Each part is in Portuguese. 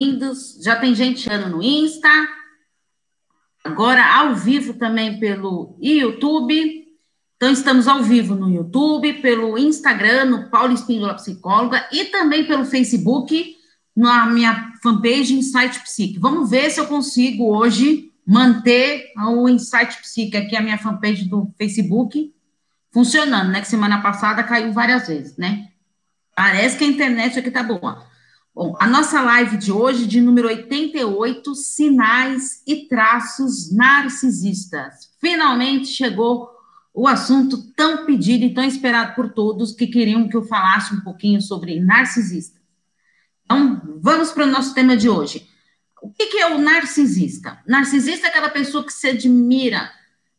bem-vindos. Já tem gente no Insta, agora ao vivo também pelo YouTube. Então, estamos ao vivo no YouTube, pelo Instagram, no Paulo Espíndola Psicóloga, e também pelo Facebook, na minha fanpage Insight Psique. Vamos ver se eu consigo hoje manter o Insight Psique, aqui a minha fanpage do Facebook, funcionando, né? Que semana passada caiu várias vezes, né? Parece que a internet aqui tá boa. Bom, a nossa live de hoje, de número 88, Sinais e Traços Narcisistas. Finalmente chegou o assunto tão pedido e tão esperado por todos que queriam que eu falasse um pouquinho sobre narcisista. Então, vamos para o nosso tema de hoje. O que, que é o narcisista? Narcisista é aquela pessoa que se admira,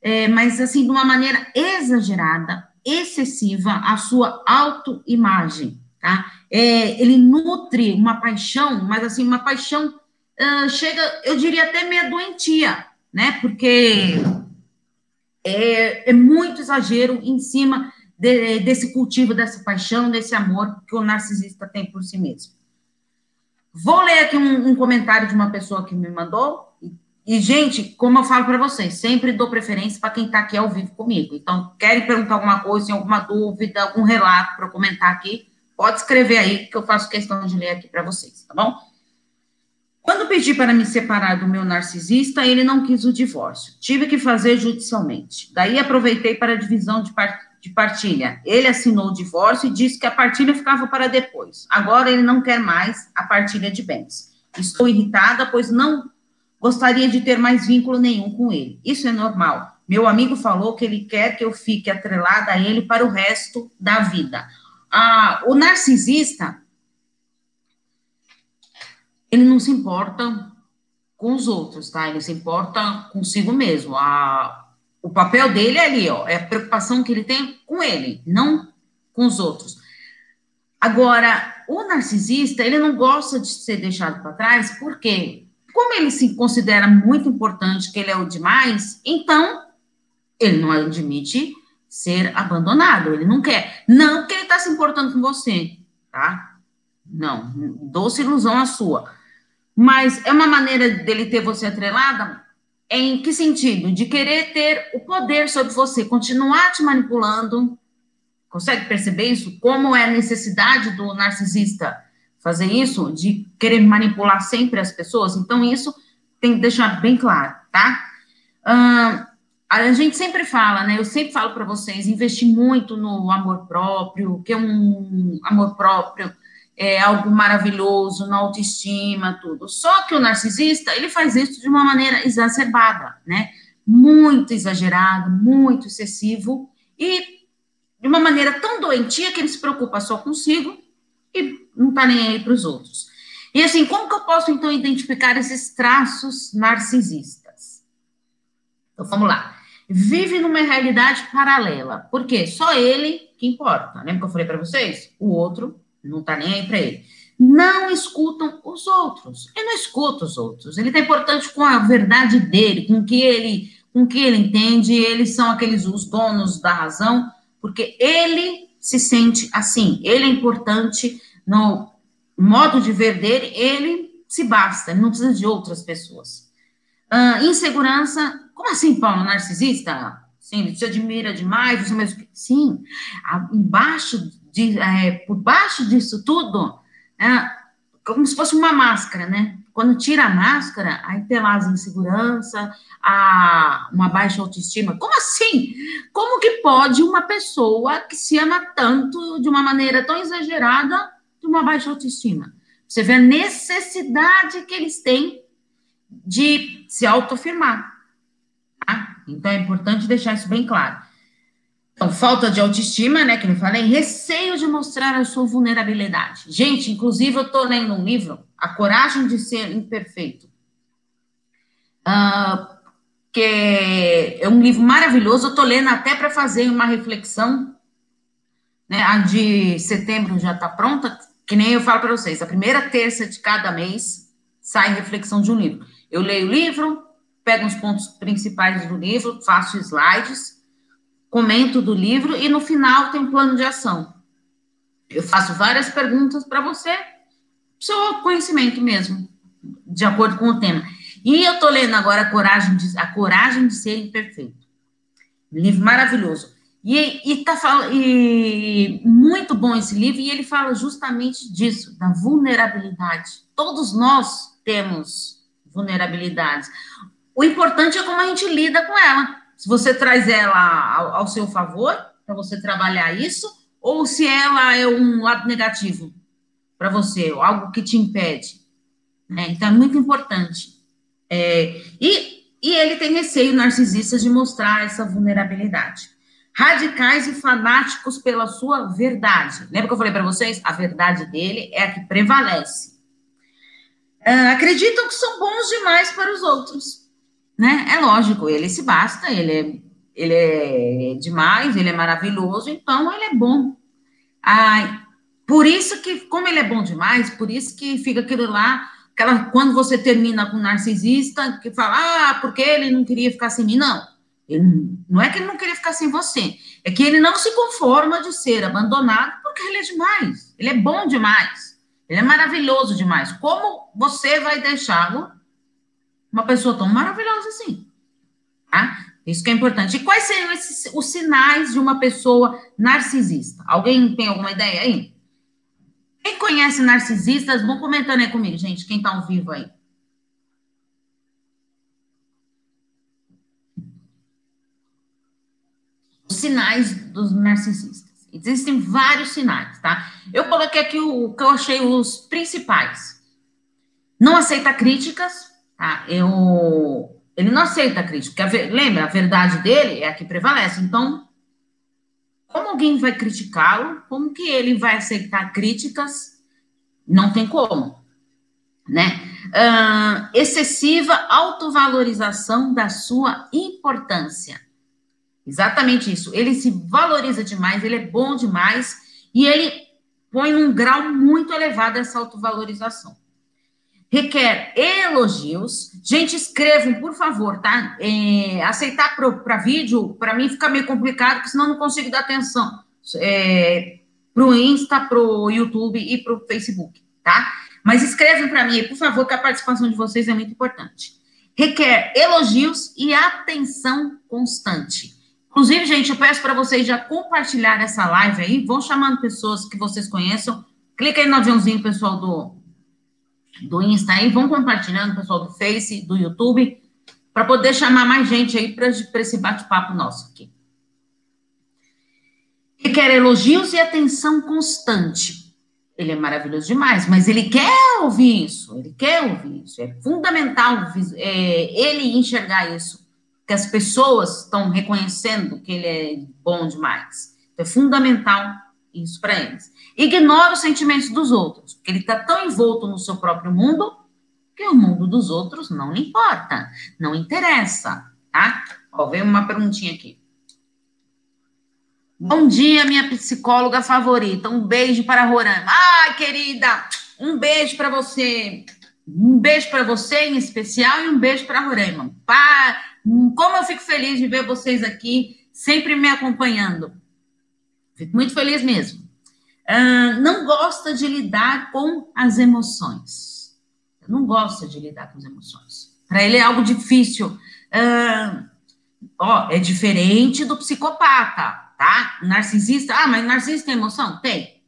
é, mas assim, de uma maneira exagerada, excessiva, a sua autoimagem, tá? É, ele nutre uma paixão, mas assim, uma paixão uh, chega, eu diria até meio doentia, né? Porque é, é muito exagero em cima de, desse cultivo, dessa paixão, desse amor que o narcisista tem por si mesmo. Vou ler aqui um, um comentário de uma pessoa que me mandou. E, e gente, como eu falo para vocês, sempre dou preferência para quem está aqui ao vivo comigo. Então, querem perguntar alguma coisa, alguma dúvida, algum relato para comentar aqui, pode escrever aí, que eu faço questão de ler aqui para vocês, tá bom? Quando pedi para me separar do meu narcisista, ele não quis o divórcio. Tive que fazer judicialmente. Daí aproveitei para a divisão de, part de partilha. Ele assinou o divórcio e disse que a partilha ficava para depois. Agora ele não quer mais a partilha de bens. Estou irritada, pois não gostaria de ter mais vínculo nenhum com ele. Isso é normal. Meu amigo falou que ele quer que eu fique atrelada a ele para o resto da vida. O narcisista ele não se importa com os outros, tá? Ele se importa consigo mesmo. A, o papel dele é ali, ó, é a preocupação que ele tem com ele, não com os outros. Agora, o narcisista, ele não gosta de ser deixado para trás, porque como ele se considera muito importante, que ele é o demais, então ele não admite ser abandonado, ele não quer. Não que ele está se importando com você, tá? Não, doce ilusão a sua. Mas é uma maneira dele ter você atrelada? Em que sentido? De querer ter o poder sobre você, continuar te manipulando. Consegue perceber isso? Como é a necessidade do narcisista fazer isso? De querer manipular sempre as pessoas? Então, isso tem que deixar bem claro, tá? Uh, a gente sempre fala, né? Eu sempre falo para vocês, investir muito no amor próprio, que é um amor próprio é algo maravilhoso, na autoestima, tudo. Só que o narcisista, ele faz isso de uma maneira exacerbada, né? Muito exagerado, muito excessivo e de uma maneira tão doentia que ele se preocupa só consigo e não tá nem aí para os outros. E assim, como que eu posso então identificar esses traços narcisistas? Então vamos lá. Vive numa realidade paralela. Por quê? Só ele que importa. Lembra que eu falei para vocês? O outro não está nem aí para ele. Não escutam os outros. Ele não escuta os outros. Ele está importante com a verdade dele, com o que ele, com que ele entende. Eles são aqueles os donos da razão, porque ele se sente assim. Ele é importante no modo de ver dele. Ele se basta. Ele não precisa de outras pessoas. Uh, insegurança. Como assim, Paulo? Narcisista? Sim, te admira demais. Você mesmo... Sim, embaixo de, é, por baixo disso tudo, é como se fosse uma máscara, né? Quando tira a máscara, aí tem lá as insegurança, a, uma baixa autoestima. Como assim? Como que pode uma pessoa que se ama tanto, de uma maneira tão exagerada, de uma baixa autoestima? Você vê a necessidade que eles têm de se autoafirmar. Tá? Então, é importante deixar isso bem claro. Então, falta de autoestima, né, que eu falei, receio de mostrar a sua vulnerabilidade. Gente, inclusive, eu estou lendo um livro, A Coragem de Ser Imperfeito, uh, que é um livro maravilhoso, eu estou lendo até para fazer uma reflexão, né, a de setembro já está pronta, que nem eu falo para vocês, a primeira terça de cada mês sai reflexão de um livro. Eu leio o livro, pego os pontos principais do livro, faço slides, comento do livro e no final tem um plano de ação. Eu faço várias perguntas para você, seu conhecimento mesmo, de acordo com o tema. E eu estou lendo agora a Coragem de, a Coragem de Ser Imperfeito. livro maravilhoso. E, e, tá, e muito bom esse livro, e ele fala justamente disso, da vulnerabilidade. Todos nós temos vulnerabilidades. O importante é como a gente lida com ela. Se você traz ela ao, ao seu favor, para você trabalhar isso, ou se ela é um lado negativo para você, algo que te impede. Né? Então, é muito importante. É, e, e ele tem receio, narcisista, de mostrar essa vulnerabilidade. Radicais e fanáticos pela sua verdade. Lembra que eu falei para vocês? A verdade dele é a que prevalece. Uh, acreditam que são bons demais para os outros. Né? É lógico, ele se basta, ele é ele é demais, ele é maravilhoso, então ele é bom. Ai, por isso que, como ele é bom demais, por isso que fica aquilo lá, aquela, quando você termina com um narcisista, que fala, ah, porque ele não queria ficar sem mim. Não, ele, não é que ele não queria ficar sem você, é que ele não se conforma de ser abandonado porque ele é demais, ele é bom demais, ele é maravilhoso demais. Como você vai deixá-lo uma pessoa tão maravilhosa assim? Tá? Isso que é importante. E quais seriam esses, os sinais de uma pessoa narcisista? Alguém tem alguma ideia aí? Quem conhece narcisistas, vão comentando aí comigo, gente, quem está ao vivo aí. Os sinais dos narcisistas. Existem vários sinais, tá? Eu coloquei aqui o que eu achei os principais. Não aceita críticas, tá? Eu ele não aceita a crítica. lembra, a verdade dele é a que prevalece. Então, como alguém vai criticá-lo? Como que ele vai aceitar críticas? Não tem como, né? Uh, excessiva autovalorização da sua importância. Exatamente isso. Ele se valoriza demais, ele é bom demais e ele põe um grau muito elevado essa autovalorização requer elogios. Gente, escrevam, por favor, tá? É, aceitar para vídeo, para mim fica meio complicado, porque senão não consigo dar atenção é, para o Insta, para o YouTube e para o Facebook, tá? Mas escrevem para mim, por favor, que a participação de vocês é muito importante. Requer elogios e atenção constante. Inclusive, gente, eu peço para vocês já compartilhar essa live aí, vão chamando pessoas que vocês conheçam. Clica aí no aviãozinho, pessoal do, do Insta aí, vão compartilhando, pessoal do Face, do YouTube, para poder chamar mais gente aí para esse bate-papo nosso aqui. Ele quer elogios e atenção constante. Ele é maravilhoso demais, mas ele quer ouvir isso, ele quer ouvir isso. É fundamental é, ele enxergar isso, que as pessoas estão reconhecendo que ele é bom demais. Então, é fundamental isso para eles. Ignora os sentimentos dos outros, porque ele está tão envolto no seu próprio mundo que o mundo dos outros não lhe importa, não interessa, tá? Ó, veio uma perguntinha aqui. Bom dia, minha psicóloga favorita. Um beijo para Roraima. Ai, querida, um beijo para você. Um beijo para você em especial e um beijo para Roraima. Pá, como eu fico feliz de ver vocês aqui, sempre me acompanhando. Fico muito feliz mesmo. Uh, não gosta de lidar com as emoções. Não gosta de lidar com as emoções. Para ele é algo difícil. Uh, ó, é diferente do psicopata, tá? narcisista, ah, mas narcisista tem emoção? Tem.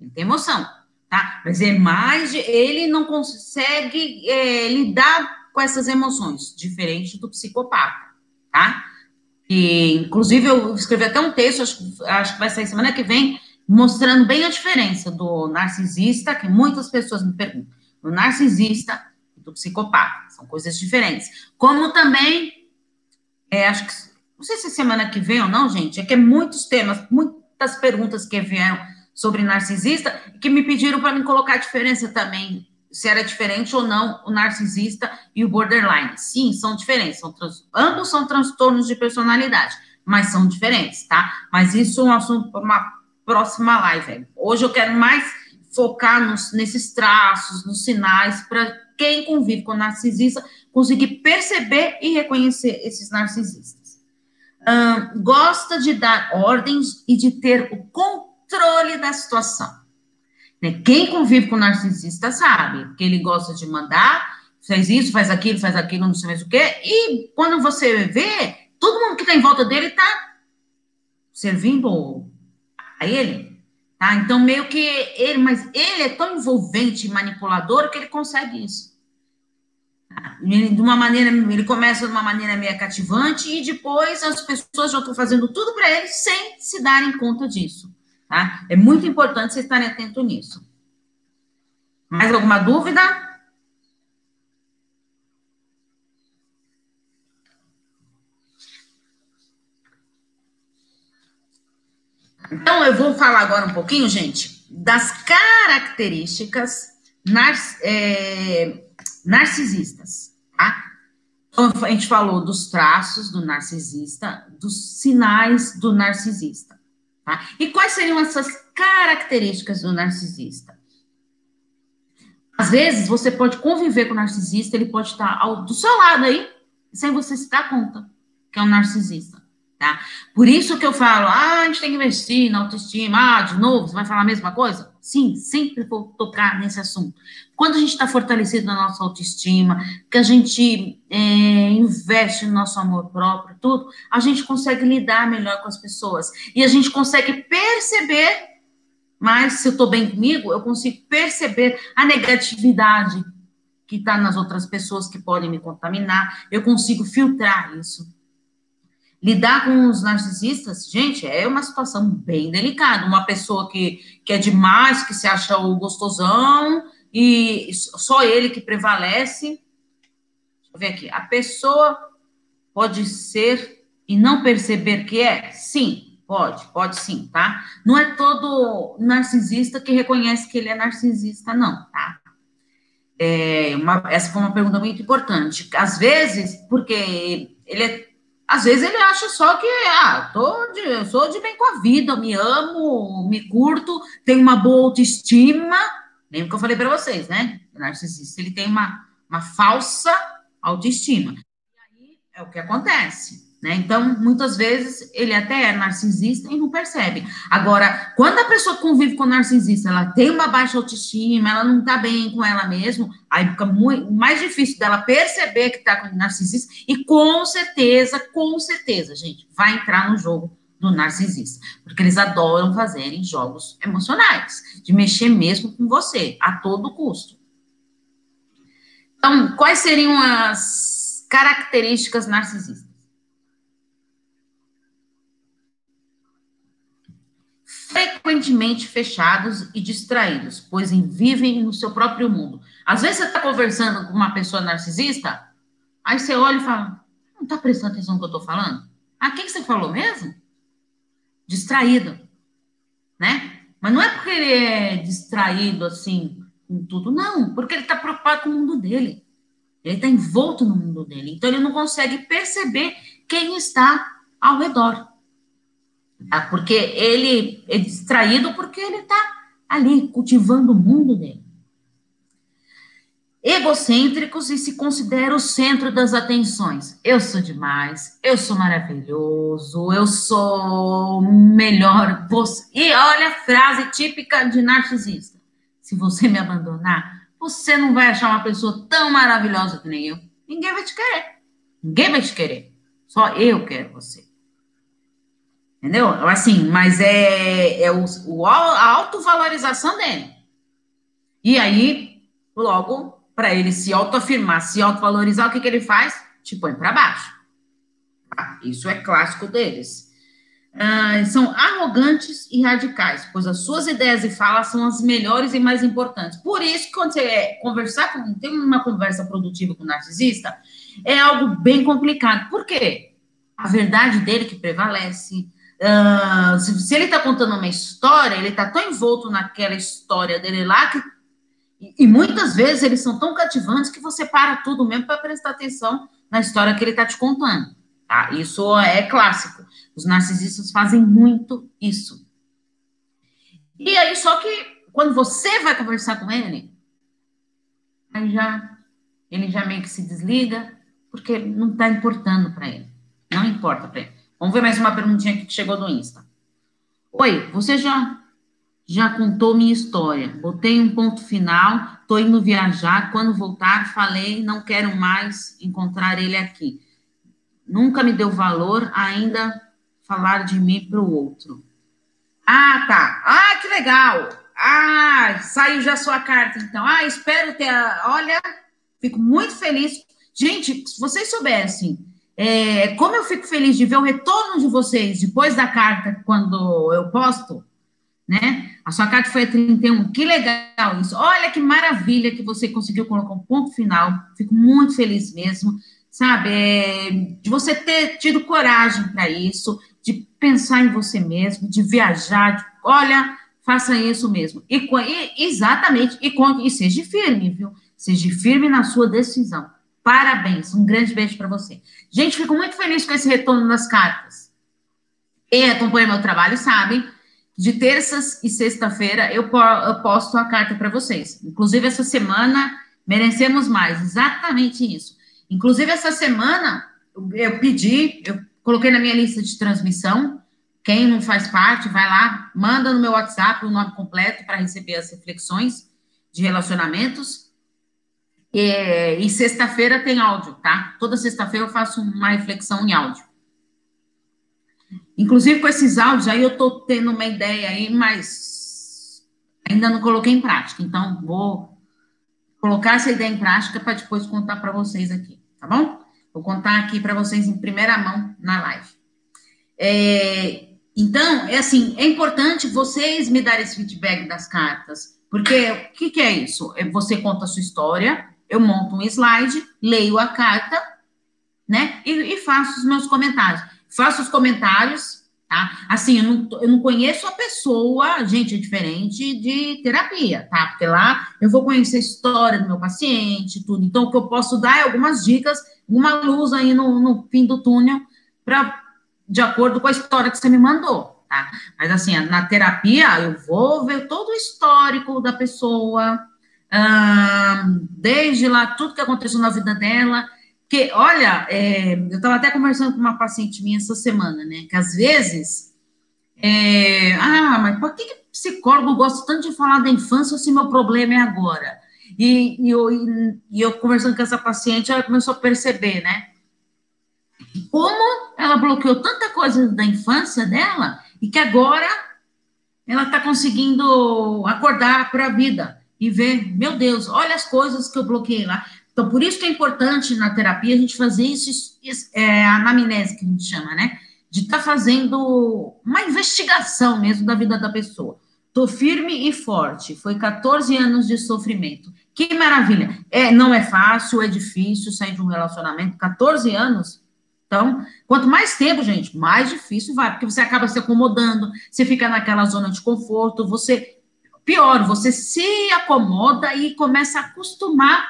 Ele tem emoção, tá? Mas é mais, de, ele não consegue é, lidar com essas emoções, diferente do psicopata, tá? E, inclusive, eu escrevi até um texto, acho, acho que vai sair semana que vem, mostrando bem a diferença do narcisista, que muitas pessoas me perguntam, do narcisista e do psicopata. São coisas diferentes. Como também, é, acho que, não sei se é semana que vem ou não, gente, é que é muitos temas, muitas perguntas que vieram sobre narcisista, que me pediram para me colocar a diferença também se era diferente ou não o narcisista e o borderline. Sim, são diferentes. São trans, ambos são transtornos de personalidade, mas são diferentes, tá? Mas isso é um assunto para uma próxima live. Hoje eu quero mais focar nos, nesses traços, nos sinais, para quem convive com narcisista conseguir perceber e reconhecer esses narcisistas. Um, gosta de dar ordens e de ter o controle da situação. Né? Quem convive com narcisista sabe que ele gosta de mandar, faz isso, faz aquilo, faz aquilo, não sei mais o quê. E quando você vê, todo mundo que está em volta dele está servindo a ele. Tá? Então, meio que ele, mas ele é tão envolvente e manipulador que ele consegue isso. Tá? de uma maneira, ele começa de uma maneira meio cativante e depois as pessoas já estão fazendo tudo para ele sem se darem conta disso. Tá? É muito importante vocês estarem atentos nisso. Mais alguma dúvida? Então, eu vou falar agora um pouquinho, gente, das características é, narcisistas, tá? Então, a gente falou dos traços do narcisista, dos sinais do narcisista, tá? E quais seriam essas características do narcisista? Às vezes, você pode conviver com o narcisista, ele pode estar ao, do seu lado aí, sem você se dar conta que é um narcisista. Tá? Por isso que eu falo, ah, a gente tem que investir na autoestima. Ah, de novo, você vai falar a mesma coisa? Sim, sempre vou tocar nesse assunto. Quando a gente está fortalecido na nossa autoestima, que a gente é, investe no nosso amor próprio, tudo, a gente consegue lidar melhor com as pessoas. E a gente consegue perceber, mas se eu estou bem comigo, eu consigo perceber a negatividade que está nas outras pessoas que podem me contaminar, eu consigo filtrar isso. Lidar com os narcisistas, gente, é uma situação bem delicada. Uma pessoa que, que é demais, que se acha o gostosão e só ele que prevalece. Deixa eu ver aqui. A pessoa pode ser e não perceber que é? Sim, pode, pode sim, tá? Não é todo narcisista que reconhece que ele é narcisista, não, tá? É uma, essa foi uma pergunta muito importante. Às vezes, porque ele é às vezes ele acha só que, ah, tô de, eu sou de bem com a vida, me amo, me curto, tenho uma boa autoestima. Lembra que eu falei para vocês, né? O narcisista, ele tem uma, uma falsa autoestima. E aí é o que acontece. Né? Então, muitas vezes, ele até é narcisista e não percebe. Agora, quando a pessoa convive com o narcisista, ela tem uma baixa autoestima, ela não está bem com ela mesma, aí fica muito, mais difícil dela perceber que está com narcisista, e com certeza, com certeza, gente, vai entrar no jogo do narcisista, porque eles adoram fazerem jogos emocionais, de mexer mesmo com você, a todo custo. Então, quais seriam as características narcisistas? Frequentemente fechados e distraídos, pois vivem no seu próprio mundo. Às vezes você está conversando com uma pessoa narcisista, aí você olha e fala: não está prestando atenção no que eu estou falando? Ah, o que, que você falou mesmo? Distraído, né? Mas não é porque ele é distraído assim com tudo, não, porque ele está preocupado com o mundo dele. Ele está envolto no mundo dele. Então ele não consegue perceber quem está ao redor. Tá? Porque ele é distraído porque ele está ali cultivando o mundo dele. Egocêntricos e se considera o centro das atenções. Eu sou demais, eu sou maravilhoso, eu sou melhor. Você... E olha a frase típica de narcisista: se você me abandonar, você não vai achar uma pessoa tão maravilhosa que nem eu. Ninguém vai te querer. Ninguém vai te querer. Só eu quero você. Entendeu? Assim, mas é, é o, o, a autovalorização dele. E aí, logo, para ele se autoafirmar, se autovalorizar, o que, que ele faz? Te põe para baixo. Tá? Isso é clássico deles. Ah, são arrogantes e radicais, pois as suas ideias e falas são as melhores e mais importantes. Por isso, quando você é conversar com, tem uma conversa produtiva com o narcisista, é algo bem complicado. Por quê? A verdade dele que prevalece, Uh, se, se, ele está contando uma história, ele está tão envolto naquela história dele lá que. E, e, muitas vezes eles são tão cativantes que você para tudo mesmo para prestar atenção na história que ele está te contando. Tá? Isso é clássico. Os narcisistas fazem muito isso. E aí, só que quando você vai conversar com ele, aí já ele já meio que se desliga, porque não está importando para ele. Não importa para ele. Vamos ver mais uma perguntinha aqui que chegou do Insta. Oi, você já já contou minha história. Botei um ponto final, estou indo viajar. Quando voltar, falei, não quero mais encontrar ele aqui. Nunca me deu valor, ainda falar de mim para o outro. Ah, tá. Ah, que legal. Ah, saiu já sua carta, então. Ah, espero ter. Olha, fico muito feliz. Gente, se vocês soubessem é, como eu fico feliz de ver o retorno de vocês depois da carta, quando eu posto, né? A sua carta foi a 31. Que legal isso. Olha que maravilha que você conseguiu colocar um ponto final. Fico muito feliz mesmo, sabe? É, de você ter tido coragem para isso, de pensar em você mesmo, de viajar. De, olha, faça isso mesmo. E, e exatamente, e, e seja firme, viu? Seja firme na sua decisão. Parabéns, um grande beijo para você. Gente, fico muito feliz com esse retorno das cartas. Quem acompanha meu trabalho sabe de terças e sexta-feira eu, eu posto a carta para vocês. Inclusive, essa semana merecemos mais, exatamente isso. Inclusive, essa semana eu pedi, eu coloquei na minha lista de transmissão. Quem não faz parte, vai lá, manda no meu WhatsApp o nome completo para receber as reflexões de relacionamentos. E, e sexta-feira tem áudio, tá? Toda sexta-feira eu faço uma reflexão em áudio. Inclusive, com esses áudios aí, eu estou tendo uma ideia aí, mas ainda não coloquei em prática. Então, vou colocar essa ideia em prática para depois contar para vocês aqui, tá bom? Vou contar aqui para vocês em primeira mão na live. É, então, é assim, é importante vocês me darem esse feedback das cartas, porque o que, que é isso? É você conta a sua história, eu monto um slide, leio a carta, né, e, e faço os meus comentários faço os comentários, tá? Assim, eu não, eu não conheço a pessoa, gente, é diferente de terapia, tá? Porque lá eu vou conhecer a história do meu paciente, tudo. Então, o que eu posso dar é algumas dicas, uma luz aí no, no fim do túnel, para de acordo com a história que você me mandou, tá? Mas assim, na terapia, eu vou ver todo o histórico da pessoa, desde lá, tudo que aconteceu na vida dela, porque, olha, é, eu estava até conversando com uma paciente minha essa semana, né? Que às vezes. É, ah, mas por que, que psicólogo gosta tanto de falar da infância se meu problema é agora? E, e, eu, e eu conversando com essa paciente, ela começou a perceber, né? Como ela bloqueou tanta coisa da infância dela e que agora ela está conseguindo acordar para a vida e ver, meu Deus, olha as coisas que eu bloqueei lá. Então, por isso que é importante na terapia a gente fazer isso, isso é, a anamnese que a gente chama, né? De estar tá fazendo uma investigação mesmo da vida da pessoa. Tô firme e forte. Foi 14 anos de sofrimento. Que maravilha. É, não é fácil, é difícil sair de um relacionamento. 14 anos. Então, quanto mais tempo, gente, mais difícil vai, porque você acaba se acomodando, você fica naquela zona de conforto, você pior, você se acomoda e começa a acostumar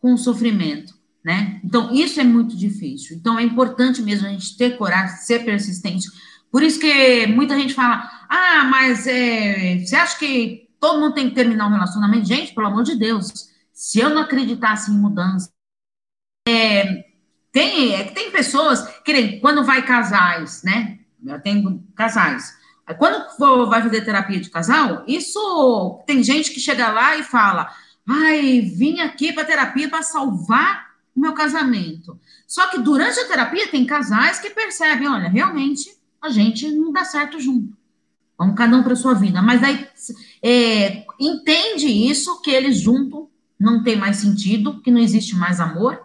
com o sofrimento, né? Então, isso é muito difícil. Então, é importante mesmo a gente ter coragem, ser persistente. Por isso que muita gente fala, ah, mas é, você acha que todo mundo tem que terminar um relacionamento? Gente, pelo amor de Deus, se eu não acreditasse em mudança, é, tem, é, tem pessoas que, quando vai casais, né? Eu tenho casais. Quando vai fazer terapia de casal, isso tem gente que chega lá e fala: Ai, vim aqui para terapia para salvar o meu casamento. Só que durante a terapia tem casais que percebem, olha, realmente a gente não dá certo junto. Vamos cada um para sua vida. Mas daí é, entende isso que eles junto não tem mais sentido, que não existe mais amor,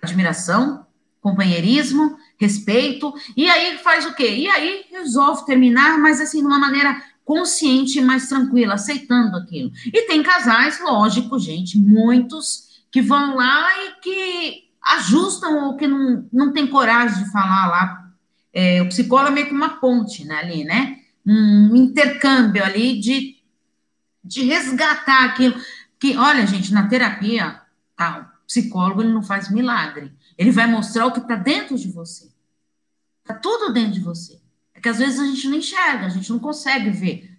admiração, companheirismo, respeito. E aí faz o quê? E aí resolve terminar, mas assim, de uma maneira consciente, mais tranquila, aceitando aquilo. E tem casais, lógico, gente, muitos que vão lá e que ajustam ou que não, não tem coragem de falar lá. É, o psicólogo é meio que uma ponte né, ali, né? Um intercâmbio ali de, de resgatar aquilo. Que, olha, gente, na terapia, tá, o psicólogo ele não faz milagre. Ele vai mostrar o que está dentro de você. Está tudo dentro de você. É que às vezes a gente não enxerga, a gente não consegue ver,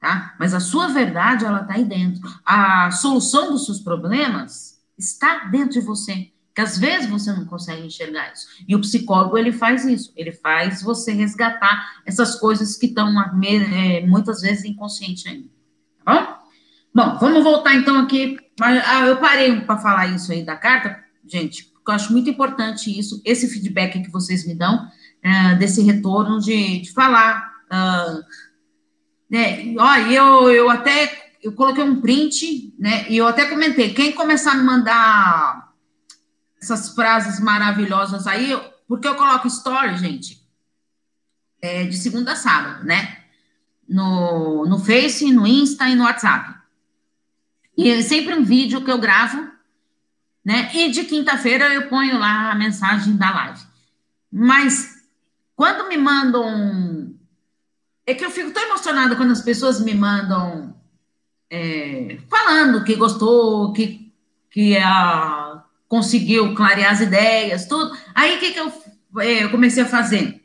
tá? Mas a sua verdade, ela está aí dentro. A solução dos seus problemas está dentro de você. que às vezes você não consegue enxergar isso. E o psicólogo, ele faz isso, ele faz você resgatar essas coisas que estão é, muitas vezes inconsciente ainda, tá bom? Bom, vamos voltar então aqui, ah, eu parei para falar isso aí da carta, gente, eu acho muito importante isso, esse feedback que vocês me dão, é, desse retorno de, de falar, uh, né, ó, eu, eu até, eu coloquei um print, né, e eu até comentei, quem começar a me mandar essas frases maravilhosas aí, porque eu coloco story, gente, é, de segunda a sábado, né? No, no Face, no Insta e no WhatsApp. E é sempre um vídeo que eu gravo, né? E de quinta-feira eu ponho lá a mensagem da live. Mas quando me mandam. É que eu fico tão emocionada quando as pessoas me mandam é, falando que gostou, que, que a conseguiu clarear as ideias, tudo. Aí o que, que eu, é, eu comecei a fazer?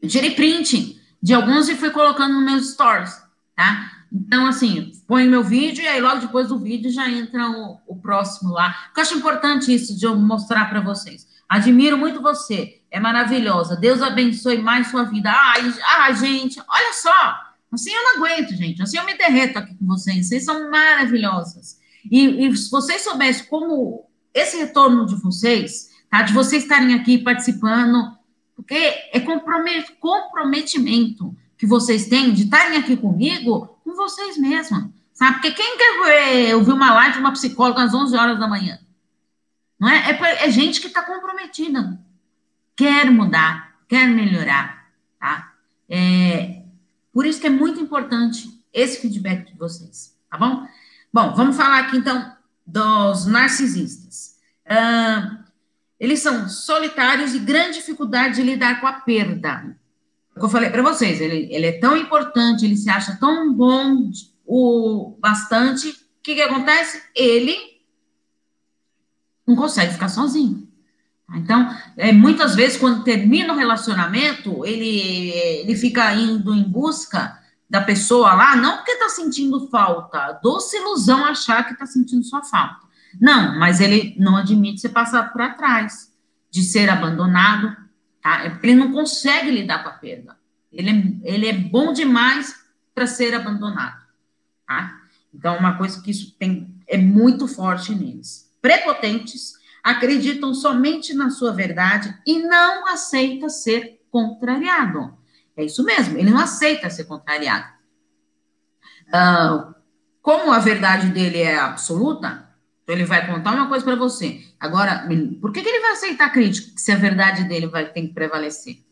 Eu tirei print de alguns e fui colocando nos meus stories, tá? Então, assim, põe meu vídeo e aí logo depois do vídeo já entra o, o próximo lá. Eu acho importante isso de eu mostrar para vocês. Admiro muito você, é maravilhosa. Deus abençoe mais sua vida. Ai, ai, gente, olha só. Assim eu não aguento, gente. Assim eu me derreto aqui com vocês. Vocês são maravilhosas. E, e se vocês soubessem como esse retorno de vocês, tá? De vocês estarem aqui participando, porque é comprometimento que vocês têm de estarem aqui comigo, com vocês mesmos, sabe? Porque quem quer ouvir uma live de uma psicóloga às 11 horas da manhã? Não é? É, é gente que está comprometida, quer mudar, quer melhorar, tá? É, por isso que é muito importante esse feedback de vocês, tá bom? Bom, vamos falar aqui então dos narcisistas. Uh, eles são solitários e grande dificuldade de lidar com a perda. Eu falei para vocês, ele, ele é tão importante, ele se acha tão bom o bastante, o que, que acontece? Ele não consegue ficar sozinho. Então, é, muitas vezes, quando termina o relacionamento, ele, ele fica indo em busca da pessoa lá, não porque está sentindo falta, doce ilusão achar que está sentindo sua falta. Não, mas ele não admite ser passado para trás, de ser abandonado, tá? É porque ele não consegue lidar com a perda. Ele é, ele é bom demais para ser abandonado, tá? Então, uma coisa que isso tem é muito forte neles. Prepotentes, acreditam somente na sua verdade e não aceita ser contrariado. É isso mesmo, ele não aceita ser contrariado. Uh, como a verdade dele é absoluta, então ele vai contar uma coisa para você. Agora, por que, que ele vai aceitar crítica se a verdade dele vai ter que prevalecer?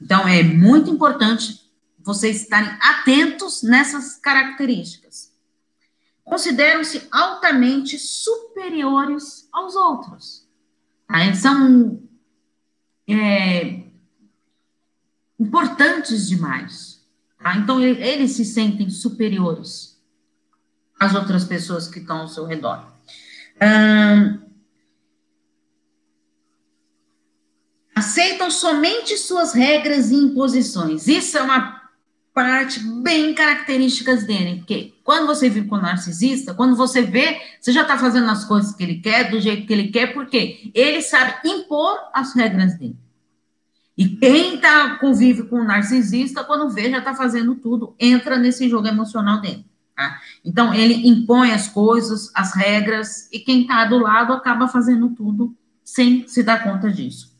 Então, é muito importante vocês estarem atentos nessas características. Consideram-se altamente superiores aos outros. Tá? Eles são é, importantes demais. Tá? Então, eles se sentem superiores às outras pessoas que estão ao seu redor. aceitam somente suas regras e imposições. Isso é uma parte bem característica dele, porque quando você vive com o narcisista, quando você vê, você já está fazendo as coisas que ele quer, do jeito que ele quer, porque ele sabe impor as regras dele. E quem tá, convive com o narcisista, quando vê, já está fazendo tudo, entra nesse jogo emocional dele. Tá? Então, ele impõe as coisas, as regras, e quem está do lado acaba fazendo tudo sem se dar conta disso.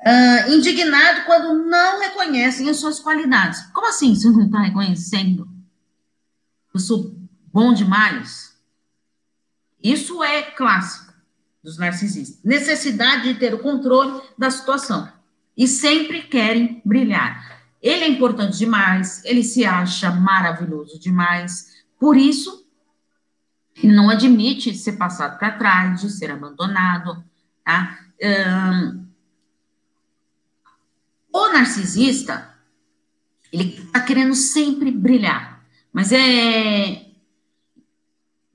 Uh, indignado quando não reconhecem as suas qualidades. Como assim você não está reconhecendo? Eu sou bom demais? Isso é clássico dos narcisistas. Necessidade de ter o controle da situação e sempre querem brilhar. Ele é importante demais, ele se acha maravilhoso demais, por isso ele não admite ser passado para trás, de ser abandonado, tá? Um, o narcisista, ele está querendo sempre brilhar, mas é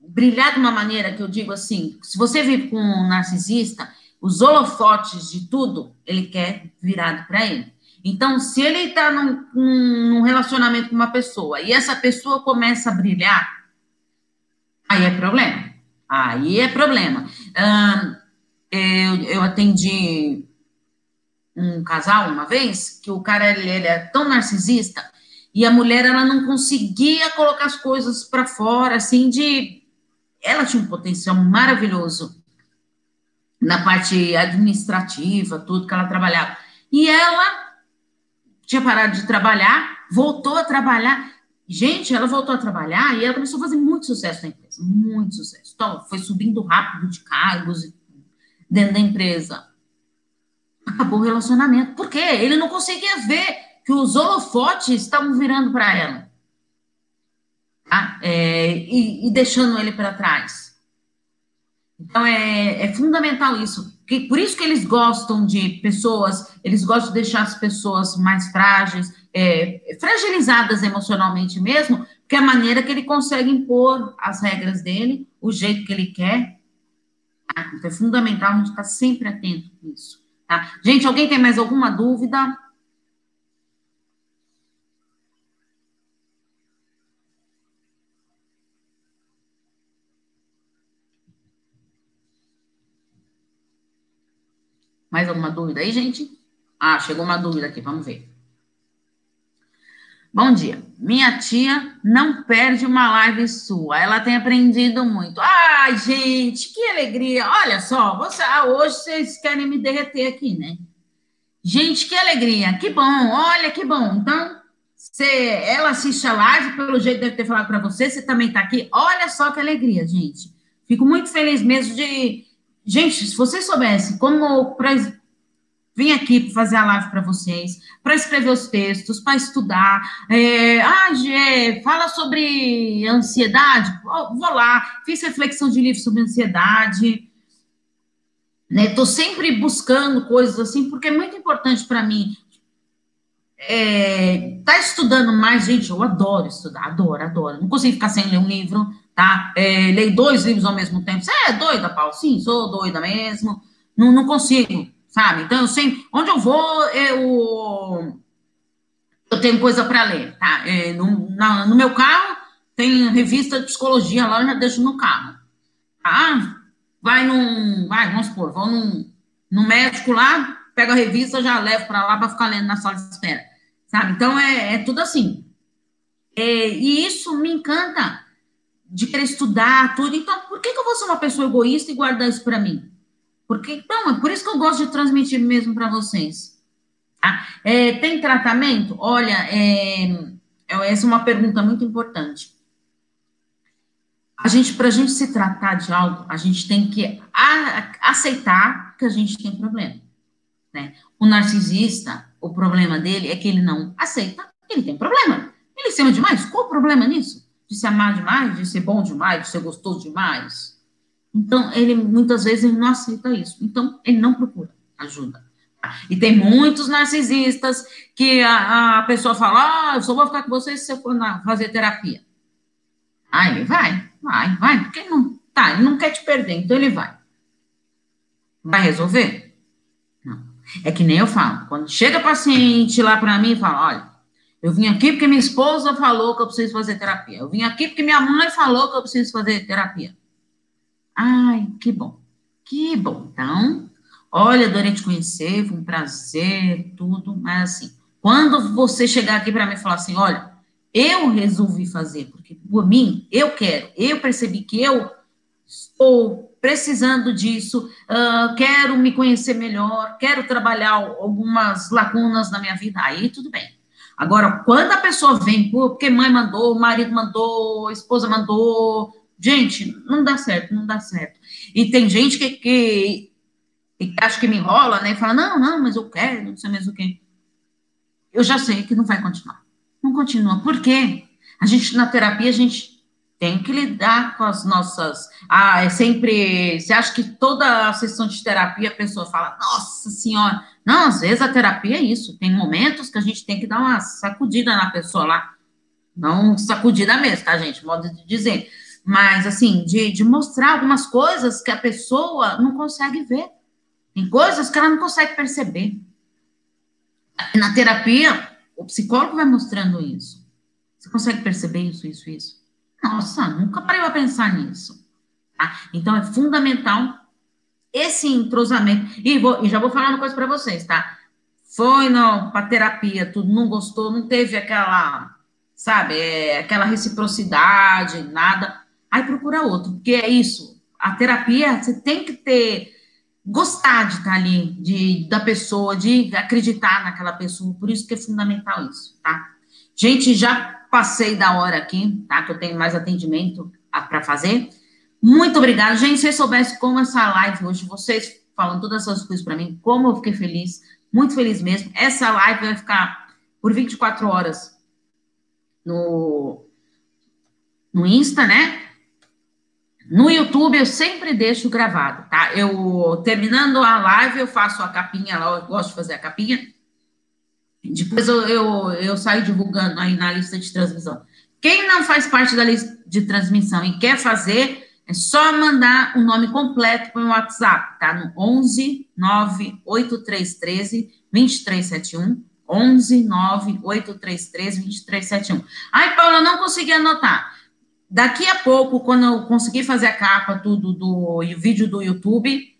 brilhar de uma maneira que eu digo assim, se você vive com um narcisista, os holofotes de tudo, ele quer virado para ele. Então, se ele está num, num, relacionamento com uma pessoa e essa pessoa começa a brilhar, aí é problema. Aí é problema. eu, eu atendi um casal uma vez que o cara ele, ele é tão narcisista e a mulher ela não conseguia colocar as coisas para fora assim de ela tinha um potencial maravilhoso na parte administrativa tudo que ela trabalhava e ela tinha parado de trabalhar voltou a trabalhar gente ela voltou a trabalhar e ela começou a fazer muito sucesso na empresa muito sucesso então foi subindo rápido de cargos dentro da empresa acabou o relacionamento. Por quê? Ele não conseguia ver que os holofotes estavam virando para ela. Tá? É, e, e, deixando ele para trás. Então, é, é fundamental isso. Que, por isso que eles gostam de pessoas, eles gostam de deixar as pessoas mais frágeis, é, fragilizadas emocionalmente mesmo, porque é a maneira que ele consegue impor as regras dele, o jeito que ele quer. Tá? Então, é fundamental a gente estar sempre atento nisso. Tá? Gente, alguém tem mais alguma dúvida? Mais alguma dúvida aí, gente? Ah, chegou uma dúvida aqui, vamos ver. Bom dia. Minha tia não perde uma live sua. Ela tem aprendido muito. Ai, gente, que alegria. Olha só, você, ah, hoje vocês querem me derreter aqui, né? Gente, que alegria. Que bom. Olha, que bom. Então, você, ela assiste a live, pelo jeito deve ter falado para você, você também está aqui. Olha só que alegria, gente. Fico muito feliz mesmo de. Gente, se vocês soubessem como Vim aqui fazer a live para vocês, para escrever os textos, para estudar. É, ah, Gê, fala sobre ansiedade. Vou lá, fiz reflexão de livro sobre ansiedade. Estou né? sempre buscando coisas assim, porque é muito importante para mim. É, tá estudando mais, gente, eu adoro estudar, adoro, adoro. Não consigo ficar sem ler um livro, tá? É, leio dois livros ao mesmo tempo. Você é doida, Paulo? Sim, sou doida mesmo. Não, não consigo sabe? Então, eu sempre, onde eu vou, eu, eu tenho coisa para ler, tá? É, no, na, no meu carro, tem revista de psicologia lá, eu já deixo no carro. Ah, vai num, vai, vamos supor, vou num, num médico lá, pego a revista, já levo para lá para ficar lendo na sala de espera, sabe? Então, é, é tudo assim. É, e isso me encanta de querer estudar tudo. Então, por que, que eu vou ser uma pessoa egoísta e guardar isso para mim? Porque, então, é por isso que eu gosto de transmitir mesmo para vocês. Tá? É, tem tratamento? Olha, é, é, essa é uma pergunta muito importante. A gente, para a gente se tratar de algo, a gente tem que a, aceitar que a gente tem problema. Né? O narcisista, o problema dele é que ele não aceita que ele tem problema. Ele se ama demais. Qual o problema nisso? De se amar demais, de ser bom demais, de ser gostoso demais? Então, ele muitas vezes ele não aceita isso. Então, ele não procura ajuda. E tem muitos narcisistas que a, a pessoa fala: Ah, eu só vou ficar com você se você for na, fazer terapia. Aí ele vai, vai, vai, porque não. Tá, ele não quer te perder, então ele vai. Vai resolver? Não. É que nem eu falo. Quando chega paciente lá para mim e fala: Olha, eu vim aqui porque minha esposa falou que eu preciso fazer terapia. Eu vim aqui porque minha mãe falou que eu preciso fazer terapia. Ai, que bom, que bom. Então, olha, adorei te conhecer, foi um prazer, tudo, mas assim, quando você chegar aqui para mim e falar assim, olha, eu resolvi fazer, porque por mim, eu quero, eu percebi que eu estou precisando disso, uh, quero me conhecer melhor, quero trabalhar algumas lacunas na minha vida, aí tudo bem. Agora, quando a pessoa vem, porque mãe mandou, marido mandou, esposa mandou, Gente, não dá certo, não dá certo. E tem gente que, que, que acha que me enrola, né? E fala, não, não, mas eu quero, não sei mesmo o quê. Eu já sei que não vai continuar. Não continua. Por quê? A gente, na terapia, a gente tem que lidar com as nossas. Ah, é sempre. Você acha que toda a sessão de terapia a pessoa fala, nossa senhora. Não, às vezes a terapia é isso. Tem momentos que a gente tem que dar uma sacudida na pessoa lá. Não sacudida mesmo, tá, gente? Modo de dizer mas assim, de, de mostrar algumas coisas que a pessoa não consegue ver. Tem coisas que ela não consegue perceber. Na terapia, o psicólogo vai mostrando isso. Você consegue perceber isso, isso, isso? Nossa, nunca parei a pensar nisso. Tá? Então, é fundamental esse entrosamento. E, vou, e já vou falar uma coisa para vocês, tá? Foi para terapia, tudo, não gostou, não teve aquela, sabe, é, aquela reciprocidade, nada. Aí procura outro, porque é isso. A terapia, você tem que ter gostar de estar ali, de, da pessoa, de acreditar naquela pessoa, por isso que é fundamental isso, tá? Gente, já passei da hora aqui, tá? Que eu tenho mais atendimento para fazer. Muito obrigada. Gente, se vocês soubessem como essa live hoje, vocês falando todas essas coisas para mim, como eu fiquei feliz, muito feliz mesmo. Essa live vai ficar por 24 horas no, no Insta, né? No YouTube eu sempre deixo gravado, tá? Eu terminando a live, eu faço a capinha lá, eu gosto de fazer a capinha. Depois eu, eu, eu saio divulgando aí na lista de transmissão. Quem não faz parte da lista de transmissão e quer fazer, é só mandar o nome completo para o WhatsApp, tá? No 11 98313 2371. 11 98313 2371. Ai, Paula, não consegui anotar. Daqui a pouco, quando eu conseguir fazer a capa tudo do vídeo do YouTube,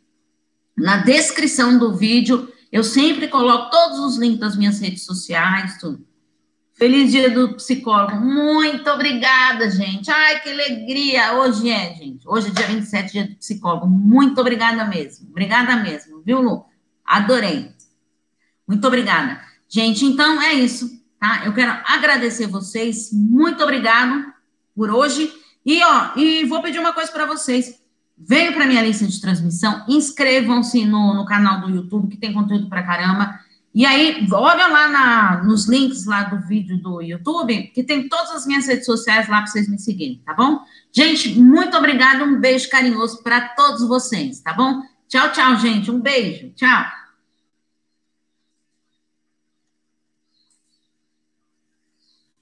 na descrição do vídeo, eu sempre coloco todos os links das minhas redes sociais, tudo. Feliz dia do psicólogo. Muito obrigada, gente. Ai, que alegria. Hoje é, gente. Hoje é dia 27, dia do psicólogo. Muito obrigada mesmo. Obrigada mesmo, viu, Lu? Adorei. Muito obrigada. Gente, então é isso, tá? Eu quero agradecer vocês. Muito obrigado por hoje. E, ó, e vou pedir uma coisa para vocês. Venham para minha lista de transmissão, inscrevam-se no, no canal do YouTube, que tem conteúdo para caramba. E aí, olha lá na, nos links lá do vídeo do YouTube, que tem todas as minhas redes sociais lá para vocês me seguirem, tá bom? Gente, muito obrigada, um beijo carinhoso para todos vocês, tá bom? Tchau, tchau, gente, um beijo, tchau.